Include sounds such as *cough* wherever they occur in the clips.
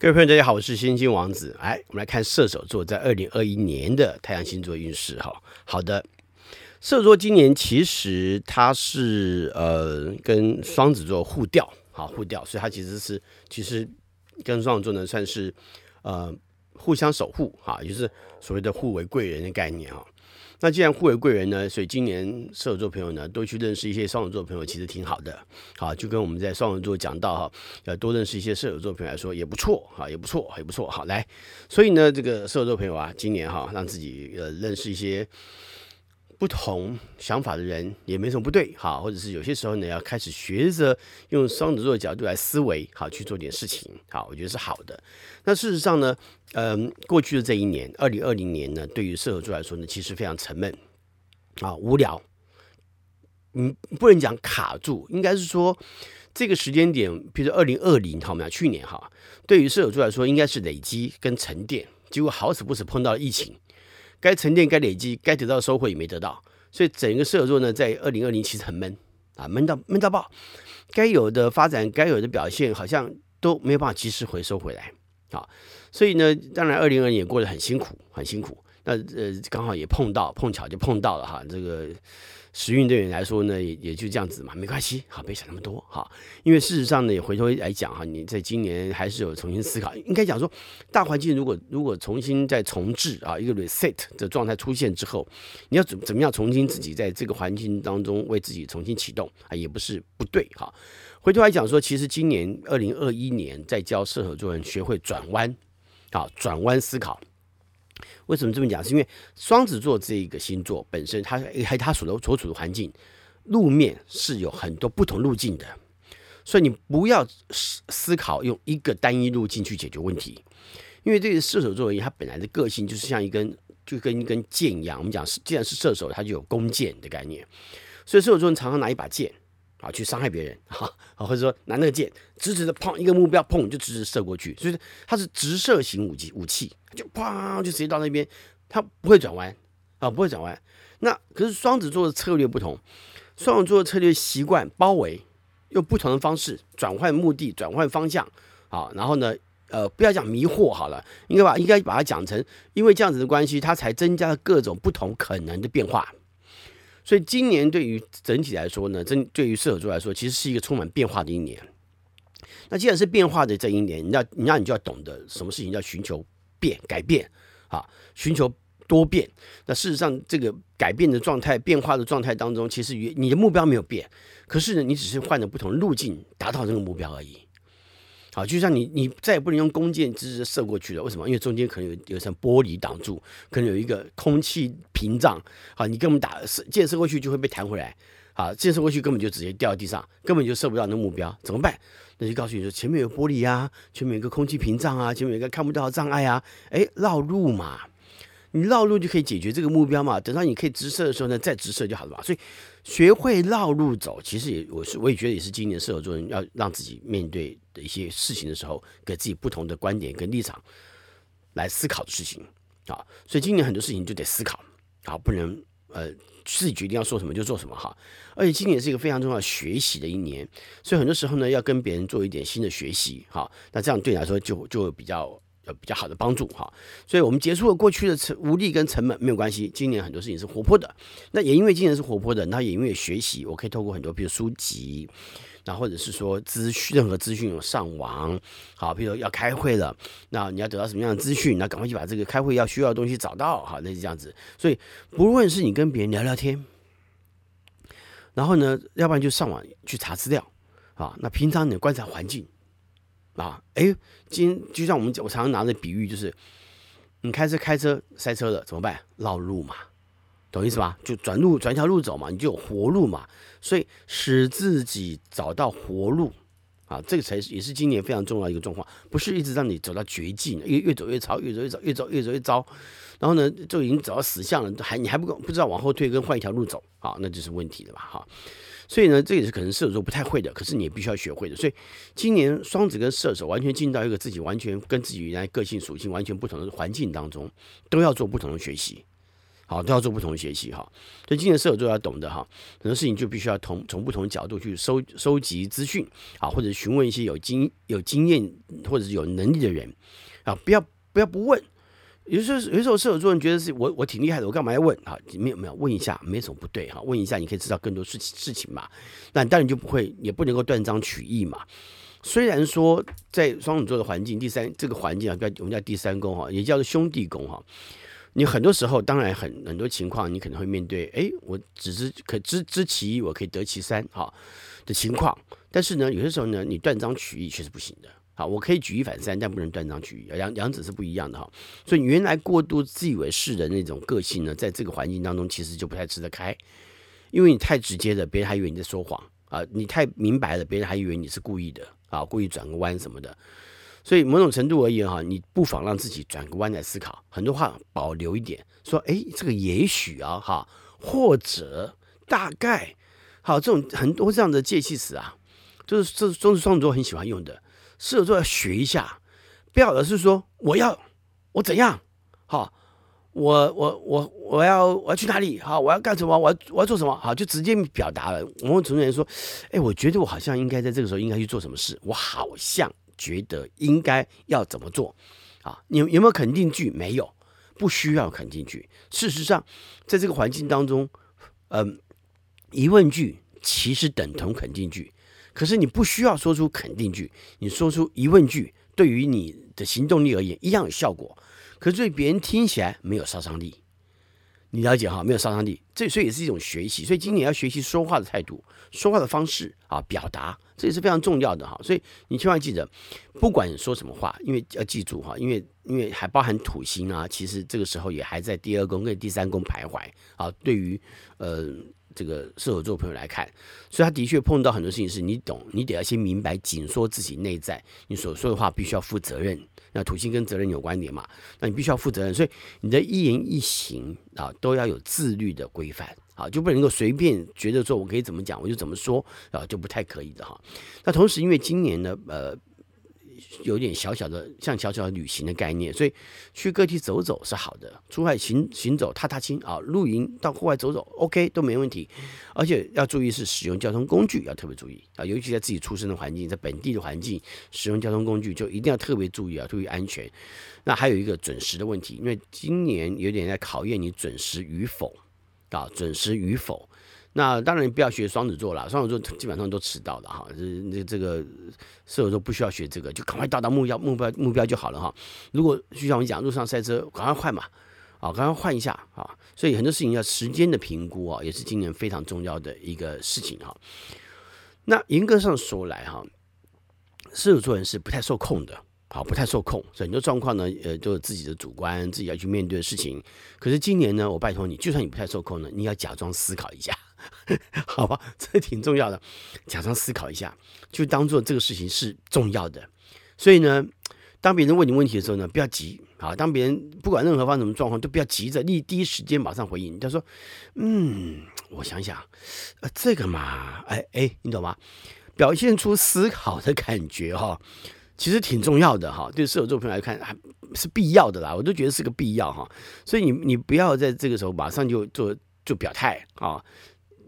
各位朋友，大家好，我是星星王子。来，我们来看射手座在二零二一年的太阳星座运势。哈，好的，射手座今年其实它是呃跟双子座互调，好互调，所以它其实是其实跟双子座呢算是呃互相守护，哈，也就是所谓的互为贵人的概念哈。那既然互为贵人呢，所以今年射手座朋友呢，多去认识一些双子座朋友，其实挺好的。好，就跟我们在双子座讲到哈，要多认识一些射手座朋友来说也不错，哈，也不错，也不错。好，来，所以呢，这个射手座朋友啊，今年哈，让自己呃认识一些。不同想法的人也没什么不对，好，或者是有些时候呢，要开始学着用双子座的角度来思维，好，去做点事情，好，我觉得是好的。那事实上呢，嗯，过去的这一年，二零二零年呢，对于射手座来说呢，其实非常沉闷，啊，无聊。嗯，不能讲卡住，应该是说这个时间点，比如说二零二零，好吗？去年哈，对于射手座来说，应该是累积跟沉淀，结果好死不死碰到了疫情。该沉淀、该累积、该得到的收获也没得到，所以整个射手座呢，在二零二零其实很闷啊，闷到闷到爆。该有的发展、该有的表现，好像都没有办法及时回收回来啊。所以呢，当然二零二零也过得很辛苦，很辛苦。那呃，刚好也碰到，碰巧就碰到了哈，这个。时运对你来说呢，也也就这样子嘛，没关系，好，别想那么多，哈。因为事实上呢，也回头来讲哈，你在今年还是有重新思考，应该讲说，大环境如果如果重新再重置啊，一个 reset 的状态出现之后，你要怎怎么样重新自己在这个环境当中为自己重新启动啊，也不是不对哈。回头来讲说，其实今年二零二一年在教射手座人学会转弯，啊，转弯思考。为什么这么讲？是因为双子座这一个星座本身，它还它所所处的环境路面是有很多不同路径的，所以你不要思思考用一个单一路径去解决问题，因为对于射手座而言，它本来的个性就是像一根就跟一根剑一样。我们讲是，既然是射手，它就有弓箭的概念，所以射手座人常常拿一把剑。啊，去伤害别人，哈，或者说拿那个箭直直的碰一个目标，砰就直直射过去，所以它是直射型武器，武器就砰就直接到那边，它不会转弯啊，不会转弯。那可是双子座的策略不同，双子座的策略习惯包围，用不同的方式转换目的，转换方向，啊，然后呢，呃，不要讲迷惑好了，应该把应该把它讲成，因为这样子的关系，它才增加了各种不同可能的变化。所以今年对于整体来说呢，真对于射手座来说，其实是一个充满变化的一年。那既然是变化的这一年，你要你要你就要懂得什么事情叫寻求变改变啊，寻求多变。那事实上，这个改变的状态、变化的状态当中，其实你的目标没有变，可是呢，你只是换了不同路径达到这个目标而已。好，就像你，你再也不能用弓箭直直射过去了。为什么？因为中间可能有有层玻璃挡住，可能有一个空气屏障。好，你根本打射箭射过去就会被弹回来。好，箭射过去根本就直接掉地上，根本就射不到那目标，怎么办？那就告诉你说，前面有玻璃啊，前面有个空气屏障啊，前面有个看不到的障碍啊。哎，绕路嘛。你绕路就可以解决这个目标嘛？等到你可以直射的时候呢，再直射就好了嘛。所以学会绕路走，其实也我是我也觉得也是今年射手座人要让自己面对的一些事情的时候，给自己不同的观点跟立场来思考的事情啊。所以今年很多事情就得思考啊，不能呃自己决定要做什么就做什么哈。而且今年是一个非常重要学习的一年，所以很多时候呢要跟别人做一点新的学习哈。那这样对你来说就就比较。比较好的帮助哈，所以我们结束了过去的成无力跟沉闷没有关系。今年很多事情是活泼的，那也因为今年是活泼的，那也因为学习，我可以透过很多，比如书籍，那或者是说资讯，任何资讯有上网，好，比如说要开会了，那你要得到什么样的资讯，那赶快去把这个开会要需要的东西找到，好，那是这样子。所以不论是你跟别人聊聊天，然后呢，要不然就上网去查资料，啊，那平常你观察环境。啊，哎，今就像我们我常常拿的比喻，就是你开车开车塞车了怎么办？绕路嘛，懂意思吧？就转路转一条路走嘛，你就有活路嘛。所以使自己找到活路啊，这个才是也是今年非常重要一个状况，不是一直让你走到绝境，越越走越糟，越走越糟，越走越走越糟。然后呢，就已经走到死巷了，还你还不够不知道往后退跟换一条路走，啊，那就是问题了吧？哈。所以呢，这也是可能射手座不太会的，可是你也必须要学会的。所以今年双子跟射手完全进到一个自己完全跟自己原来个性属性完全不同的环境当中，都要做不同的学习。好，都要做不同的学习哈。所以今年射手座要懂得哈，很多事情就必须要从从不同的角度去收收集资讯啊，或者询问一些有经有经验或者是有能力的人啊，不要不要不问。有时候有时候射手座人觉得是我我挺厉害的，我干嘛要问啊？没有没有，问一下没什么不对哈，问一下你可以知道更多事情事情嘛。那当然就不会也不能够断章取义嘛。虽然说在双子座的环境，第三这个环境啊，叫我们叫第三宫哈，也叫做兄弟宫哈。你很多时候，当然很很多情况，你可能会面对，哎，我只知可知知其一，我可以得其三，哈的情况。但是呢，有些时候呢，你断章取义却是不行的，啊，我可以举一反三，但不能断章取义，两两者是不一样的哈。所以，原来过度自以为是的那种个性呢，在这个环境当中，其实就不太吃得开，因为你太直接了，别人还以为你在说谎啊；你太明白了，别人还以为你是故意的啊，故意转个弯什么的。所以某种程度而言哈，你不妨让自己转个弯来思考，很多话保留一点，说哎，这个也许啊哈，或者大概，好，这种很多这样的介系词啊，就是这都是双子座很喜欢用的，射手座要学一下，不要老是说我要我怎样，好，我我我我要我要去哪里，好，我要干什么，我要我要做什么，好，就直接表达了。某种程度而言说，哎，我觉得我好像应该在这个时候应该去做什么事，我好像。觉得应该要怎么做啊？你有有没有肯定句？没有，不需要肯定句。事实上，在这个环境当中，嗯、疑问句其实等同肯定句。可是你不需要说出肯定句，你说出疑问句，对于你的行动力而言一样有效果。可是对别人听起来没有杀伤力。你了解哈？没有杀伤力，这所以也是一种学习。所以今年要学习说话的态度、说话的方式啊，表达，这也是非常重要的哈。所以你千万记得，不管说什么话，因为要记住哈，因为因为还包含土星啊，其实这个时候也还在第二宫跟第三宫徘徊啊。对于呃这个射手座朋友来看，所以他的确碰到很多事情是你懂，你得要先明白，紧缩自己内在，你所说的话必须要负责任。那土星跟责任有关联嘛？那你必须要负责任，所以你的一言一行啊都要有自律的规范啊，就不能够随便觉得说我可以怎么讲我就怎么说啊，就不太可以的哈。那同时因为今年呢，呃。有点小小的像小小的旅行的概念，所以去各地走走是好的。出外行行走踏踏青啊，露营到户外走走，OK 都没问题。而且要注意是使用交通工具要特别注意啊，尤其在自己出生的环境，在本地的环境使用交通工具就一定要特别注意啊，注意安全。那还有一个准时的问题，因为今年有点在考验你准时与否啊，准时与否。那当然不要学双子座了，双子座基本上都迟到了哈。这这这个射手座不需要学这个，就赶快到达目标目标目标就好了哈。如果就像我们讲，路上塞车，赶快换嘛，啊，赶快换一下啊。所以很多事情要时间的评估啊，也是今年非常重要的一个事情哈。那严格上说来哈，射手座人是不太受控的。好，不太受控，所以很多状况呢，呃，都是自己的主观，自己要去面对的事情。可是今年呢，我拜托你，就算你不太受控呢，你要假装思考一下，*laughs* 好吧？这挺重要的，假装思考一下，就当做这个事情是重要的。所以呢，当别人问你问题的时候呢，不要急。啊，当别人不管任何方什么状况，都不要急着立第一时间马上回应。他说：“嗯，我想想，呃，这个嘛，哎哎，你懂吗？表现出思考的感觉哈。”其实挺重要的哈，对射手座朋友来看还是必要的啦，我都觉得是个必要哈。所以你你不要在这个时候马上就做做表态啊，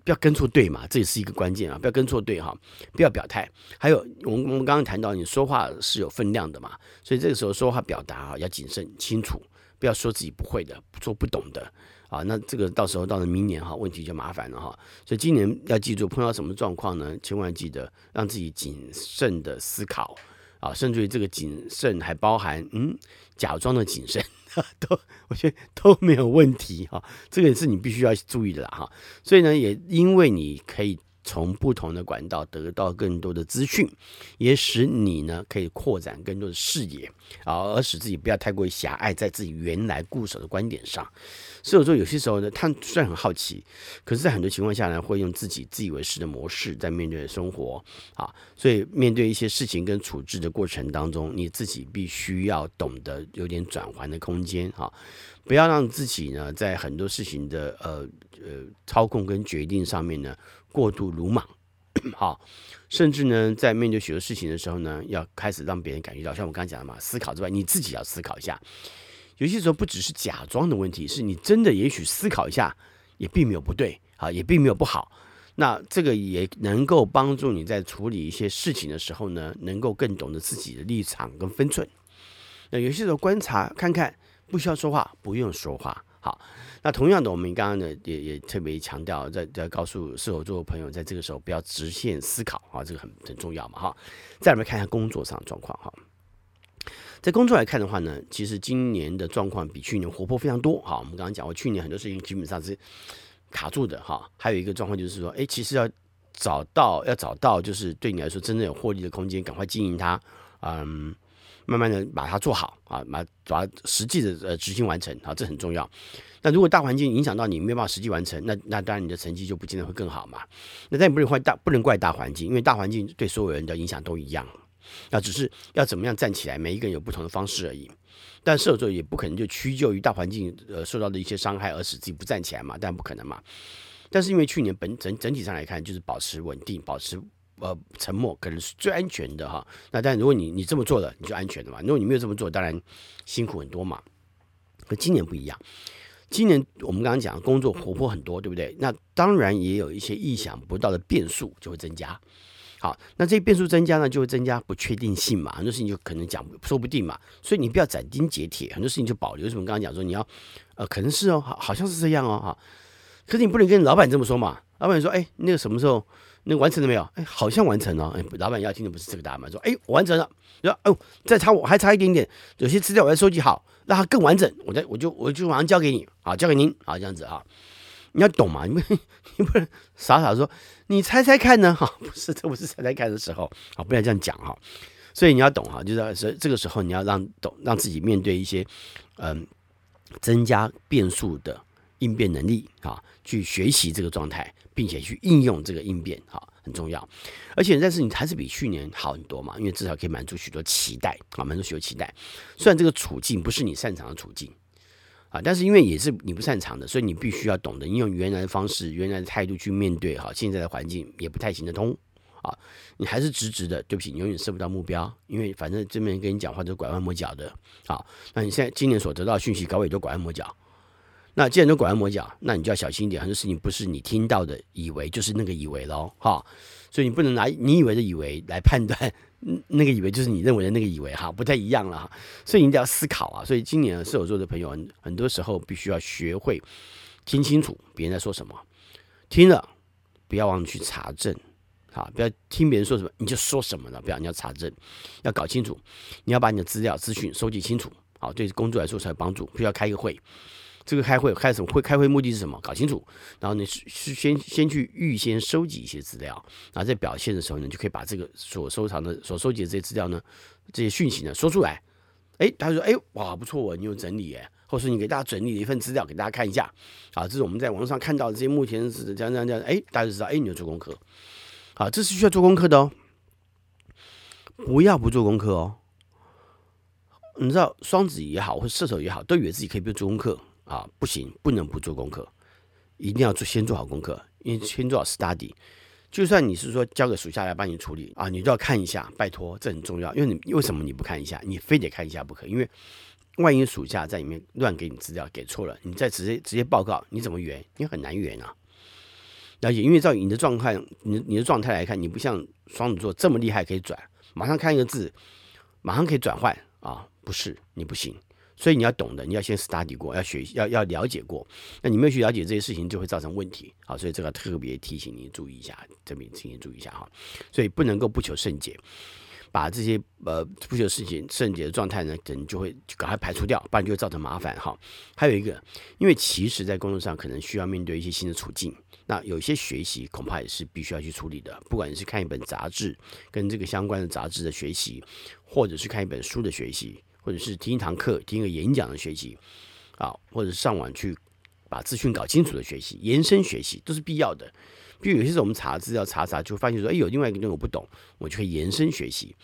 不要跟错队嘛，这也是一个关键啊，不要跟错队哈，不要表态。还有我们我们刚刚谈到你说话是有分量的嘛，所以这个时候说话表达啊要谨慎清楚，不要说自己不会的，说不懂的啊，那这个到时候到了明年哈，问题就麻烦了哈。所以今年要记住碰到什么状况呢？千万记得让自己谨慎的思考。啊，甚至于这个谨慎还包含嗯，假装的谨慎，*laughs* 都 *laughs* 我觉得都没有问题哈。这个是你必须要注意的啦哈。所以呢，也因为你可以从不同的管道得到更多的资讯，也使你呢可以扩展更多的视野啊，而使自己不要太过于狭隘在自己原来固守的观点上。所以说有些时候呢，他虽然很好奇，可是，在很多情况下呢，会用自己自以为是的模式在面对生活啊。所以，面对一些事情跟处置的过程当中，你自己必须要懂得有点转换的空间啊，不要让自己呢在很多事情的呃呃操控跟决定上面呢过度鲁莽，*coughs* 好，甚至呢在面对许多事情的时候呢，要开始让别人感觉到，像我刚才讲的嘛，思考之外，你自己要思考一下。有些时候不只是假装的问题，是你真的也许思考一下，也并没有不对啊，也并没有不好。那这个也能够帮助你在处理一些事情的时候呢，能够更懂得自己的立场跟分寸。那有些时候观察看看，不需要说话，不用说话。好，那同样的，我们刚刚呢也也特别强调，在在告诉射手座的朋友，在这个时候不要直线思考啊，这个很很重要嘛哈。再来我们看一下工作上状况哈。在工作来看的话呢，其实今年的状况比去年活泼非常多哈。我们刚刚讲过，去年很多事情基本上是。卡住的哈，还有一个状况就是说，哎，其实要找到要找到，就是对你来说真正有获利的空间，赶快经营它，嗯，慢慢的把它做好啊，把把实际的呃执行完成啊，这很重要。那如果大环境影响到你没有办法实际完成，那那当然你的成绩就不见得会更好嘛。那但不能怪大不能怪大环境，因为大环境对所有人的影响都一样，那只是要怎么样站起来，每一个人有不同的方式而已。但射手座也不可能就屈就于大环境呃受到的一些伤害而使自己不站起来嘛，但不可能嘛。但是因为去年本整整体上来看，就是保持稳定，保持呃沉默，可能是最安全的哈。那但如果你你这么做了，你就安全的嘛。如果你没有这么做，当然辛苦很多嘛。跟今年不一样，今年我们刚刚讲工作活泼很多，对不对？那当然也有一些意想不到的变数就会增加。好，那这些变数增加呢，就会增加不确定性嘛，很多事情就可能讲说不定嘛，所以你不要斩钉截铁，很多事情就保留。什么刚刚讲说你要，呃，可能是哦，好，好像是这样哦，哈，可是你不能跟老板这么说嘛，老板说，哎，那个什么时候，那完成了没有？哎，好像完成了，哎，老板要听的不是这个答案嘛，说，哎，完成了，说，哦，再差我还差一点点，有些资料我要收集好，让它更完整，我再我就我就马上交给你，好，交给您，好，这样子啊。你要懂嘛？你 *laughs* 不你不能傻傻说，你猜猜看呢？哈，*laughs* 不是，这不是猜猜看的时候啊，不要这样讲哈。所以你要懂哈，就是说这个时候你要让懂，让自己面对一些嗯增加变数的应变能力啊，去学习这个状态，并且去应用这个应变哈，很重要。而且但是你还是比去年好很多嘛，因为至少可以满足许多期待啊，满足许多期待。虽然这个处境不是你擅长的处境。啊，但是因为也是你不擅长的，所以你必须要懂得，你用原来的方式、原来的态度去面对。哈，现在的环境也不太行得通。啊，你还是直直的，对不起，你永远设不到目标，因为反正这边跟你讲话都拐弯抹角的。好，那你现在今年所得到的讯息，高位都拐弯抹角。那既然都拐弯抹角，那你就要小心一点，很多事情不是你听到的以为就是那个以为喽。哈，所以你不能拿你以为的以为来判断。那个以为就是你认为的那个以为哈，不太一样了哈，所以你一定要思考啊。所以今年射手座的朋友很很多时候必须要学会听清楚别人在说什么，听了不要忘记去查证，好，不要听别人说什么你就说什么了，不要你要查证，要搞清楚，你要把你的资料资讯收集清楚，好，对工作来说才有帮助，不要开一个会。这个开会开什么会？开会目的是什么？搞清楚，然后你是是先先去预先收集一些资料，然后在表现的时候呢，就可以把这个所收藏的、所收集的这些资料呢，这些讯息呢说出来。哎，他说：“哎，哇，不错哦，你有整理哎，或是你给大家整理了一份资料给大家看一下啊，这是我们在网络上看到的这些目前是这样这样这样。哎，大家就知道，哎，你有做功课，好，这是需要做功课的哦，不要不做功课哦。你知道，双子也好，或者射手也好，都以为自己可以不做功课。”啊，不行，不能不做功课，一定要做，先做好功课，因为先做好 study。就算你是说交给属下来帮你处理啊，你都要看一下，拜托，这很重要。因为你为什么你不看一下？你非得看一下不可，因为万一属下在里面乱给你资料，给错了，你再直接直接报告，你怎么圆？你很难圆啊。而且因为照你的状态，你你的状态来看，你不像双子座这么厉害，可以转，马上看一个字，马上可以转换啊，不是，你不行。所以你要懂得，你要先 study 过，要学，要要了解过。那你没有去了解这些事情，就会造成问题。好，所以这个特别提醒你注意一下，这边请你注意一下哈。所以不能够不求甚解，把这些呃不求事情甚解的状态呢，等就会就赶快排除掉，不然就会造成麻烦哈。还有一个，因为其实在工作上可能需要面对一些新的处境，那有些学习恐怕也是必须要去处理的。不管你是看一本杂志，跟这个相关的杂志的学习，或者是看一本书的学习。或者是听一堂课、听一个演讲的学习，啊，或者上网去把资讯搞清楚的学习、延伸学习都是必要的。比如有些时候我们查资料查查，就发现说，哎，有另外一个东西我不懂，我就可以延伸学习，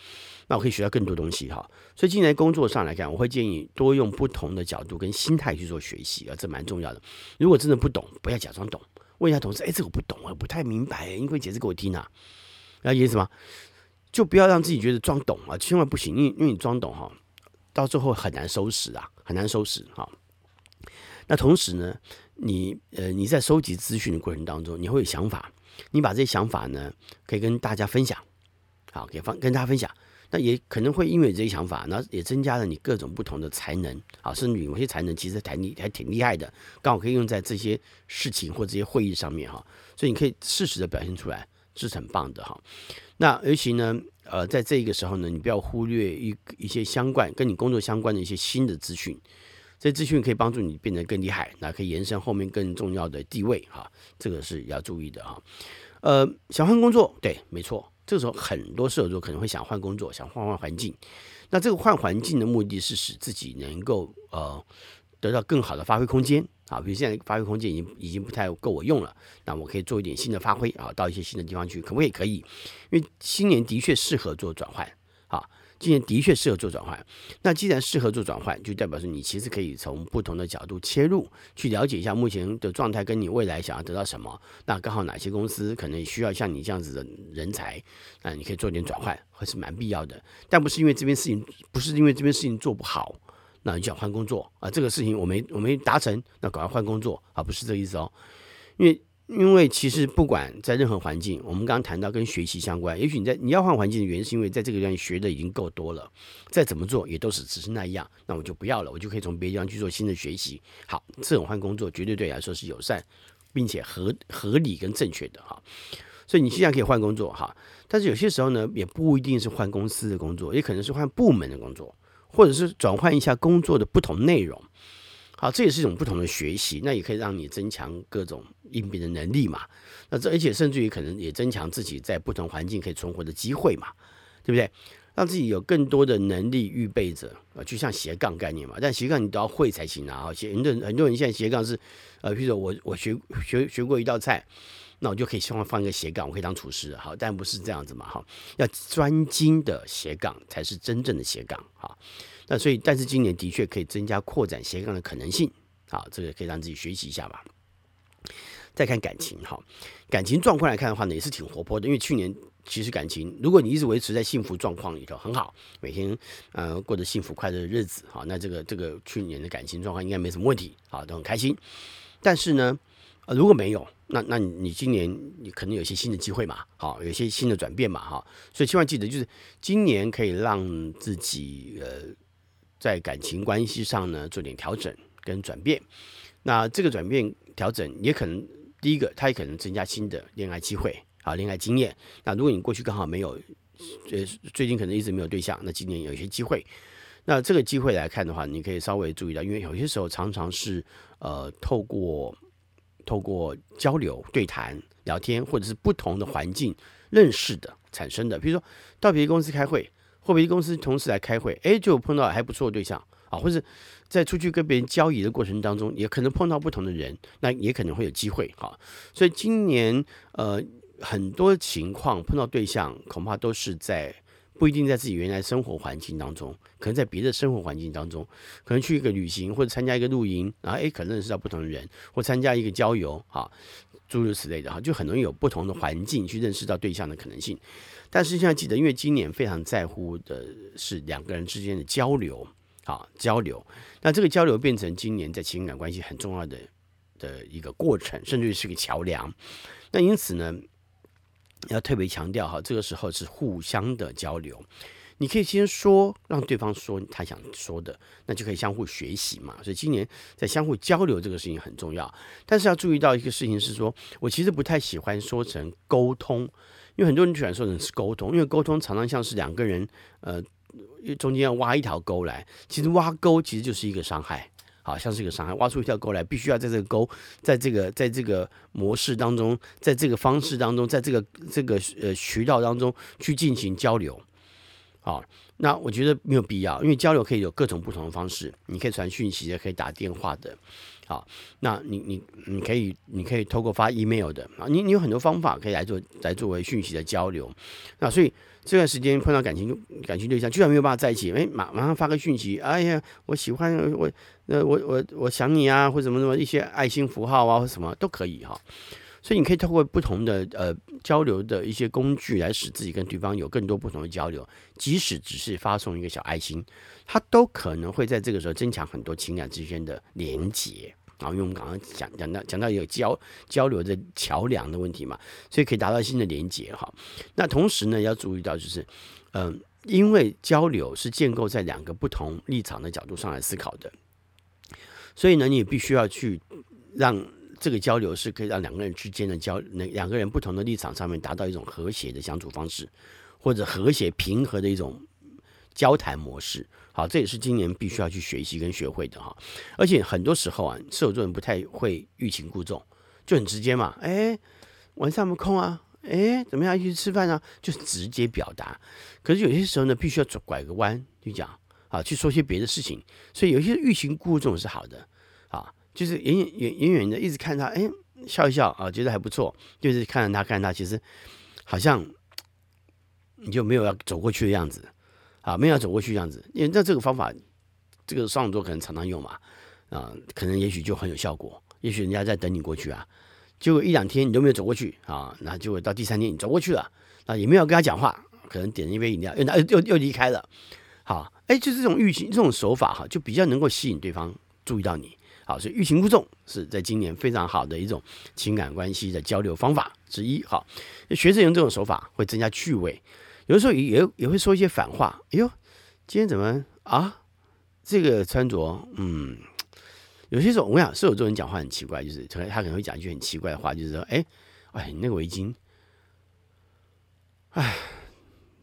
那我可以学到更多东西哈。所以，进来工作上来看，我会建议多用不同的角度跟心态去做学习啊，这蛮重要的。如果真的不懂，不要假装懂，问一下同事，哎，这个我不懂，我不太明白，你可以解释给我听啊。然后意思什么？就不要让自己觉得装懂啊，千万不行，因为因为你装懂哈。到最后很难收拾啊，很难收拾哈。那同时呢，你呃你在收集资讯的过程当中，你会有想法，你把这些想法呢可以跟大家分享，好，给方跟大家分享。那也可能会因为这些想法，那也增加了你各种不同的才能啊，甚至有些才能其实还厉还挺厉害的，刚好可以用在这些事情或这些会议上面哈，所以你可以适时的表现出来，是很棒的哈。那尤其呢，呃，在这个时候呢，你不要忽略一一些相关跟你工作相关的一些新的资讯，这些资讯可以帮助你变得更厉害，那可以延伸后面更重要的地位哈，这个是要注意的哈。呃，想换工作，对，没错。这个时候，很多射手座可能会想换工作，想换换环境。那这个换环境的目的是使自己能够呃得到更好的发挥空间啊。比如现在发挥空间已经已经不太够我用了，那我可以做一点新的发挥啊，到一些新的地方去，可不可以？可以，因为新年的确适合做转换啊。今年的确适合做转换，那既然适合做转换，就代表说你其实可以从不同的角度切入，去了解一下目前的状态跟你未来想要得到什么。那刚好哪些公司可能需要像你这样子的人才，那你可以做点转换，还是蛮必要的。但不是因为这边事情不是因为这边事情做不好，那你就想换工作啊？这个事情我没我没达成，那赶快换工作啊？不是这个意思哦，因为。因为其实不管在任何环境，我们刚刚谈到跟学习相关，也许你在你要换环境的原因，是因为在这个地方学的已经够多了，再怎么做也都是只是那样，那我就不要了，我就可以从别的地方去做新的学习。好，这种换工作绝对对你来说是友善，并且合合理跟正确的哈。所以你现在可以换工作哈，但是有些时候呢，也不一定是换公司的工作，也可能是换部门的工作，或者是转换一下工作的不同内容。好，这也是一种不同的学习，那也可以让你增强各种应变的能力嘛。那这而且甚至于可能也增强自己在不同环境可以存活的机会嘛，对不对？让自己有更多的能力预备着啊，就像斜杠概念嘛。但斜杠你都要会才行啊。很多很多人现在斜杠是，呃，比如说我我学学学过一道菜，那我就可以希望放一个斜杠，我可以当厨师。好，但不是这样子嘛。哈，要专精的斜杠才是真正的斜杠。哈。那所以，但是今年的确可以增加扩展斜杠的可能性，好，这个可以让自己学习一下吧。再看感情，哈，感情状况来看的话呢，也是挺活泼的。因为去年其实感情，如果你一直维持在幸福状况里头，很好，每天呃过着幸福快乐的日子，好，那这个这个去年的感情状况应该没什么问题，好，都很开心。但是呢，呃，如果没有，那那你今年你可能有些新的机会嘛，好，有些新的转变嘛，哈，所以千万记得，就是今年可以让自己呃。在感情关系上呢，做点调整跟转变。那这个转变调整也可能，第一个，它也可能增加新的恋爱机会啊，恋爱经验。那如果你过去刚好没有，呃，最近可能一直没有对象，那今年有一些机会。那这个机会来看的话，你可以稍微注意到，因为有些时候常常是呃，透过透过交流、对谈、聊天，或者是不同的环境认识的产生的。比如说到别的公司开会。或别的公司同事来开会，哎，就碰到还不错的对象啊，或者在出去跟别人交易的过程当中，也可能碰到不同的人，那也可能会有机会哈。所以今年呃很多情况碰到对象，恐怕都是在不一定在自己原来生活环境当中，可能在别的生活环境当中，可能去一个旅行或者参加一个露营，然后哎可能认识到不同的人，或参加一个郊游哈，诸如此类的哈，就很容易有不同的环境去认识到对象的可能性。但是现在记得，因为今年非常在乎的是两个人之间的交流，啊交流。那这个交流变成今年在情感关系很重要的的一个过程，甚至于是个桥梁。那因此呢，要特别强调哈，这个时候是互相的交流。你可以先说，让对方说他想说的，那就可以相互学习嘛。所以今年在相互交流这个事情很重要。但是要注意到一个事情是说，我其实不太喜欢说成沟通。因为很多人喜欢说成是沟通，因为沟通常常像是两个人，呃，中间要挖一条沟来，其实挖沟其实就是一个伤害，好像是一个伤害，挖出一条沟来，必须要在这个沟，在这个在这个模式当中，在这个方式当中，在这个这个呃渠道当中去进行交流，好。那我觉得没有必要，因为交流可以有各种不同的方式，你可以传讯息的，可以打电话的，好，那你你你可以你可以透过发 email 的啊，你你有很多方法可以来做来作为讯息的交流，那所以这段时间碰到感情感情对象，居然没有办法在一起，哎，马马上发个讯息，哎呀，我喜欢我，呃，我我我想你啊，或什么什么一些爱心符号啊，或什么都可以哈。所以你可以透过不同的呃交流的一些工具来使自己跟对方有更多不同的交流，即使只是发送一个小爱心，它都可能会在这个时候增强很多情感之间的连结啊。因为我们刚刚讲讲到讲到有交交流的桥梁的问题嘛，所以可以达到新的连接哈。那同时呢，要注意到就是，嗯、因为交流是建构在两个不同立场的角度上来思考的，所以呢，你必须要去让。这个交流是可以让两个人之间的交，那两个人不同的立场上面达到一种和谐的相处方式，或者和谐平和的一种交谈模式。好，这也是今年必须要去学习跟学会的哈。而且很多时候啊，射手座人不太会欲擒故纵，就很直接嘛。哎，晚上有没空啊？哎，怎么样一起吃饭啊？就直接表达。可是有些时候呢，必须要走拐个弯去讲啊，去说些别的事情。所以有些欲擒故纵是好的啊。就是远远远远远的一直看他，哎，笑一笑啊，觉得还不错。就是看着他，看着他，其实好像你就没有要走过去的样子啊，没有走过去这样子。因为那这个方法，这个双子座可能常常用嘛，啊，可能也许就很有效果。也许人家在等你过去啊，结果一两天你都没有走过去啊，那结果到第三天你走过去了，啊，也没有跟他讲话，可能点了一杯饮料，又又又离开了。好，哎，就是这种欲擒这种手法哈，就比较能够吸引对方注意到你。好，所以欲擒故纵是在今年非常好的一种情感关系的交流方法之一。好，学着用这种手法会增加趣味，有时候也也会说一些反话。哎呦，今天怎么啊？这个穿着，嗯，有些时候我跟你讲，射手座人讲话很奇怪，就是他他可能会讲一句很奇怪的话，就是说，哎，哎，你那个围巾，哎，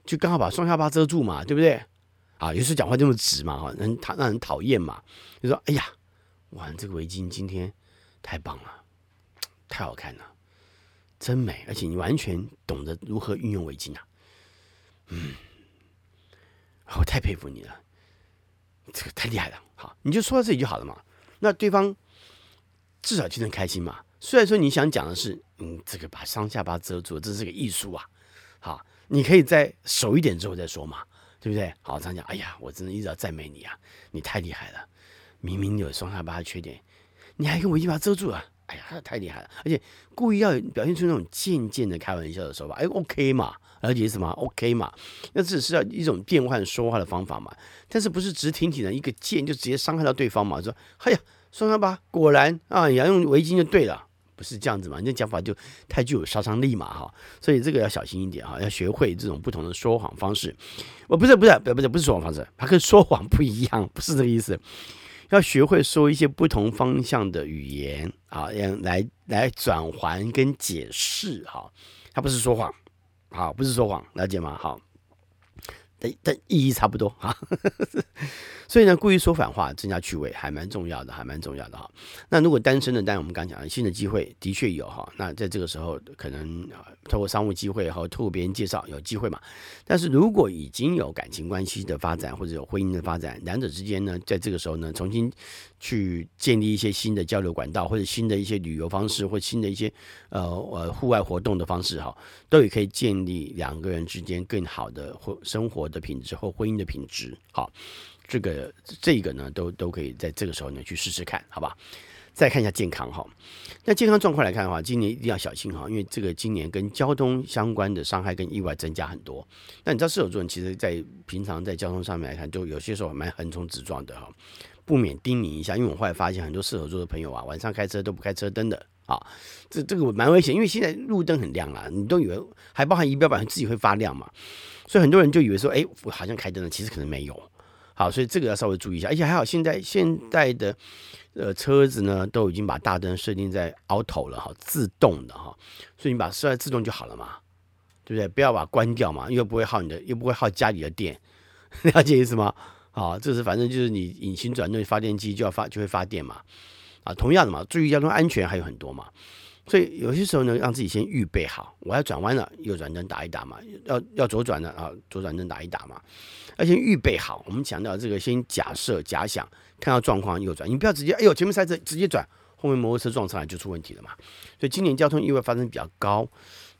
就刚好把双下巴遮住嘛，对不对？啊，有时候讲话这么直嘛，哈，很讨让人讨厌嘛，就说，哎呀。哇，这个围巾今天太棒了，太好看了，真美！而且你完全懂得如何运用围巾啊，嗯，我太佩服你了，这个太厉害了。好，你就说到这里就好了嘛。那对方至少就能开心嘛。虽然说你想讲的是，嗯，这个把双下巴遮住，这是个艺术啊。好，你可以再熟一点之后再说嘛，对不对？好，这样讲，哎呀，我真的一直要赞美你啊，你太厉害了。明明你有双下巴的缺点，你还跟我一把遮住了，哎呀，太厉害了！而且故意要表现出那种渐渐的开玩笑的手法，哎，OK 嘛？而且什么 OK 嘛？那只是要一种变换说话的方法嘛？但是不是直挺挺的一个剑就直接伤害到对方嘛？说，哎呀，算了吧果然啊，你要用围巾就对了，不是这样子嘛？你这讲法就太具有杀伤力嘛？哈，所以这个要小心一点哈，要学会这种不同的说谎方式。我不是不是不是不是不是说谎方式，它跟说谎不一样，不是这个意思。要学会说一些不同方向的语言啊，来来转换跟解释哈，他不是说谎，好，不是说谎，了解吗？好。但但意义差不多哈，所以呢，故意说反话，增加趣味，还蛮重要的，还蛮重要的哈。那如果单身的，当然我们刚讲了新的机会的确有哈。那在这个时候，可能透过商务机会和透过别人介绍有机会嘛。但是如果已经有感情关系的发展，或者有婚姻的发展，两者之间呢，在这个时候呢，重新去建立一些新的交流管道，或者新的一些旅游方式，或新的一些呃呃户外活动的方式哈，都也可以建立两个人之间更好的或生活的品质或婚姻的品质，好，这个这个呢，都都可以在这个时候呢去试试看，好吧？再看一下健康哈，那健康状况来看的话，今年一定要小心哈，因为这个今年跟交通相关的伤害跟意外增加很多。那你知道射手座人其实在平常在交通上面来看，就有些时候蛮横冲直撞的哈，不免叮咛一下，因为我后来发现很多射手座的朋友啊，晚上开车都不开车灯的啊，这这个蛮危险，因为现在路灯很亮啊，你都以为还包含仪表板自己会发亮嘛。所以很多人就以为说，哎，我好像开灯了，其实可能没有。好，所以这个要稍微注意一下。而且还好，现在现在的呃车子呢，都已经把大灯设定在 auto 了哈，自动的哈。所以你把设在自动就好了嘛，对不对？不要把它关掉嘛，又不会耗你的，又不会耗家里的电，*laughs* 了解意思吗？好，这是反正就是你引擎转动发电机就要发就会发电嘛。啊，同样的嘛，注意交通安全还有很多嘛。所以有些时候呢，让自己先预备好，我要转弯了，右转灯打一打嘛；要要左转了啊，左转灯打一打嘛。要先预备好。我们强调这个，先假设、假想，看到状况右转，你不要直接哎呦前面塞车直接转，后面摩托车撞上来就出问题了嘛。所以今年交通意外发生比较高，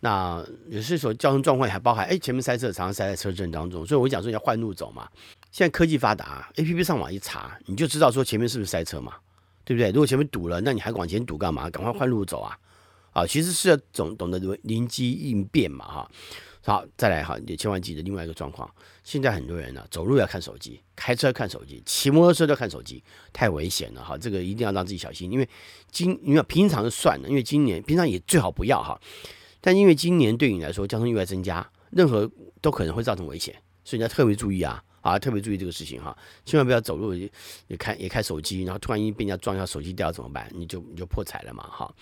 那有些时候交通状况还包含哎前面塞车，常常塞在车阵当中。所以我讲说要换路走嘛。现在科技发达，APP 上网一查，你就知道说前面是不是塞车嘛，对不对？如果前面堵了，那你还往前堵干嘛？赶快换路走啊！啊，其实是要懂懂得灵机应变嘛哈。好，再来哈，你千万记得另外一个状况。现在很多人呢、走路要看手机，开车看手机，骑摩托车都要看手机，太危险了哈。这个一定要让自己小心，因为今因为平常就算了，因为今年平常也最好不要哈。但因为今年对你来说交通意外增加，任何都可能会造成危险，所以你要特别注意啊。啊，特别注意这个事情哈，千万不要走路也开也开手机，然后突然一被人家撞一下手机掉怎么办？你就你就破财了嘛哈。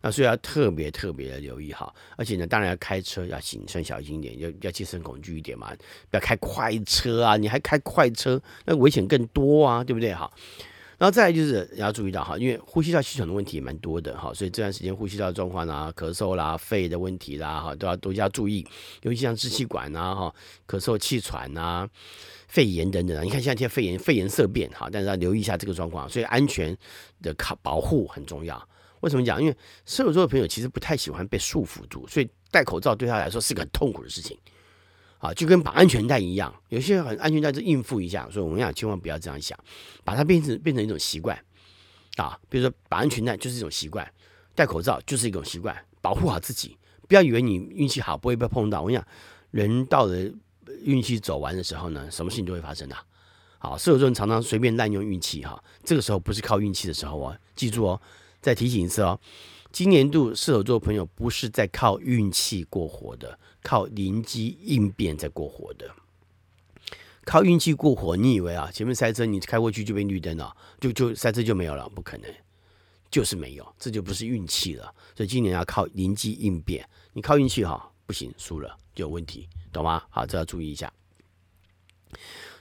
那所以要特别特别的留意哈，而且呢，当然要开车要谨慎小心一点，要要戒慎恐惧一点嘛，不要开快车啊，你还开快车，那危险更多啊，对不对哈？然后再来就是要注意到哈，因为呼吸道系统的问题也蛮多的哈，所以这段时间呼吸道状况啊、咳嗽啦、肺的问题啦哈，都要多加注意，尤其像支气管呐哈、咳嗽、气喘呐。肺炎等等啊，你看现在肺炎，肺炎色变哈，但是要留意一下这个状况，所以安全的靠保护很重要。为什么讲？因为射手座的朋友其实不太喜欢被束缚住，所以戴口罩对他来说是个很痛苦的事情啊，就跟绑安全带一样。有些人很安全带就应付一下，所以我们讲千万不要这样想，把它变成变成一种习惯啊。比如说绑安全带就是一种习惯，戴口罩就是一种习惯，保护好自己，不要以为你运气好不会被碰到。我跟你讲，人到了。运气走完的时候呢，什么事情都会发生的。好，射手座人常常随便滥用运气哈，这个时候不是靠运气的时候哦，记住哦，再提醒一次哦，今年度射手座朋友不是在靠运气过活的，靠灵机应变在过活的。靠运气过活，你以为啊，前面塞车你开过去就被绿灯了，就就塞车就没有了？不可能，就是没有，这就不是运气了。所以今年要靠灵机应变，你靠运气哈不行，输了就有问题。懂吗？好，这要注意一下。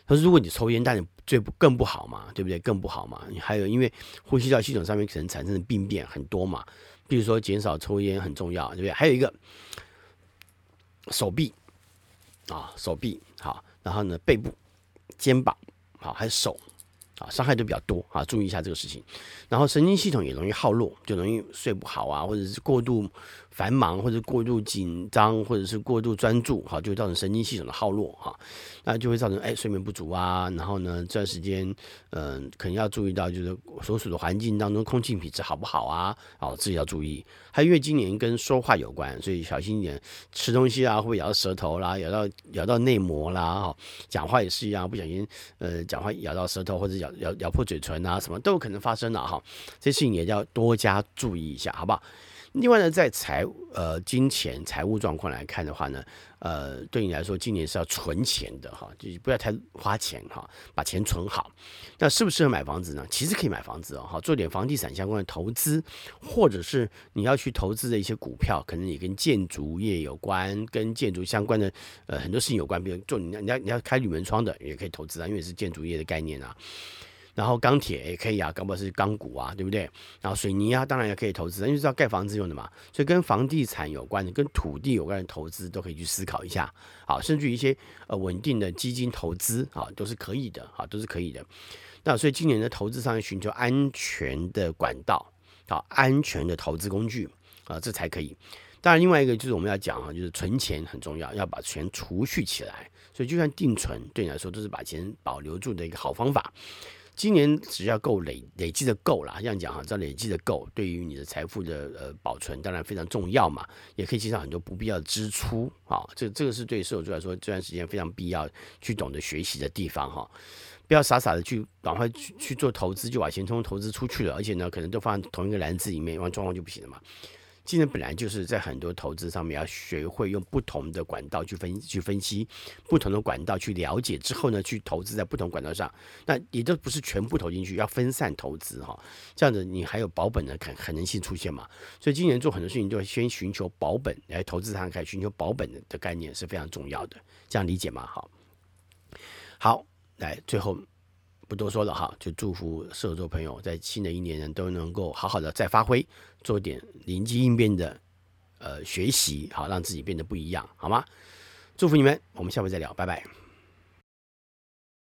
他说如果你抽烟，但你最不更不好嘛，对不对？更不好嘛。你还有，因为呼吸道系统上面可能产生的病变很多嘛。比如说，减少抽烟很重要，对不对？还有一个手臂啊，手臂好，然后呢，背部、肩膀好，还有手啊，伤害都比较多啊，注意一下这个事情。然后神经系统也容易耗弱，就容易睡不好啊，或者是过度。繁忙或者过度紧张，或者是过度专注，哈，就会造成神经系统的耗弱，哈，那就会造成哎睡眠不足啊。然后呢，这段时间，嗯、呃，可能要注意到，就是所处的环境当中空气品质好不好啊？哦，自己要注意。还因为今年跟说话有关，所以小心一点，吃东西啊会咬到舌头啦，咬到咬到内膜啦，哈，讲话也是一样，不小心呃讲话咬到舌头或者咬咬咬破嘴唇啊，什么都有可能发生的哈。这事情也要多加注意一下，好不好？另外呢，在财呃金钱财务状况来看的话呢，呃，对你来说，今年是要存钱的哈，就是不要太花钱哈，把钱存好。那适不适合买房子呢？其实可以买房子哦，哈，做点房地产相关的投资，或者是你要去投资的一些股票，可能也跟建筑业有关，跟建筑相关的呃很多事情有关，比如做你要你要你要开铝门窗的，也可以投资啊，因为是建筑业的概念啊。然后钢铁也可以啊，搞不好是钢骨啊，对不对？然后水泥啊，当然也可以投资，因为是要盖房子用的嘛。所以跟房地产有关的、跟土地有关的投资都可以去思考一下。好，甚至于一些呃稳定的基金投资啊，都是可以的啊，都是可以的。那所以今年的投资上要寻求安全的管道，好，安全的投资工具啊，这才可以。当然，另外一个就是我们要讲啊，就是存钱很重要，要把钱储蓄起来。所以就算定存，对你来说都是把钱保留住的一个好方法。今年只要够累累积的够了，这样讲哈，只要累积的够，对于你的财富的呃保存当然非常重要嘛，也可以减少很多不必要的支出啊。这这个是对射手座来说这段时间非常必要去懂得学习的地方哈。不要傻傻的去赶快去去做投资，就把钱通通投资出去了，而且呢，可能都放同一个篮子里面，完状况就不行了嘛。今年本来就是在很多投资上面要学会用不同的管道去分去分析，不同的管道去了解之后呢，去投资在不同管道上。那也都不是全部投进去，要分散投资哈。这样子你还有保本的可可能性出现嘛？所以今年做很多事情就先寻求保本来投资，它开始寻求保本的概念是非常重要的。这样理解吗？好，好，来最后。不多说了哈，就祝福射手座朋友在新的一年呢都能够好好的再发挥，做点灵机应变的呃学习，好让自己变得不一样，好吗？祝福你们，我们下回再聊，拜拜。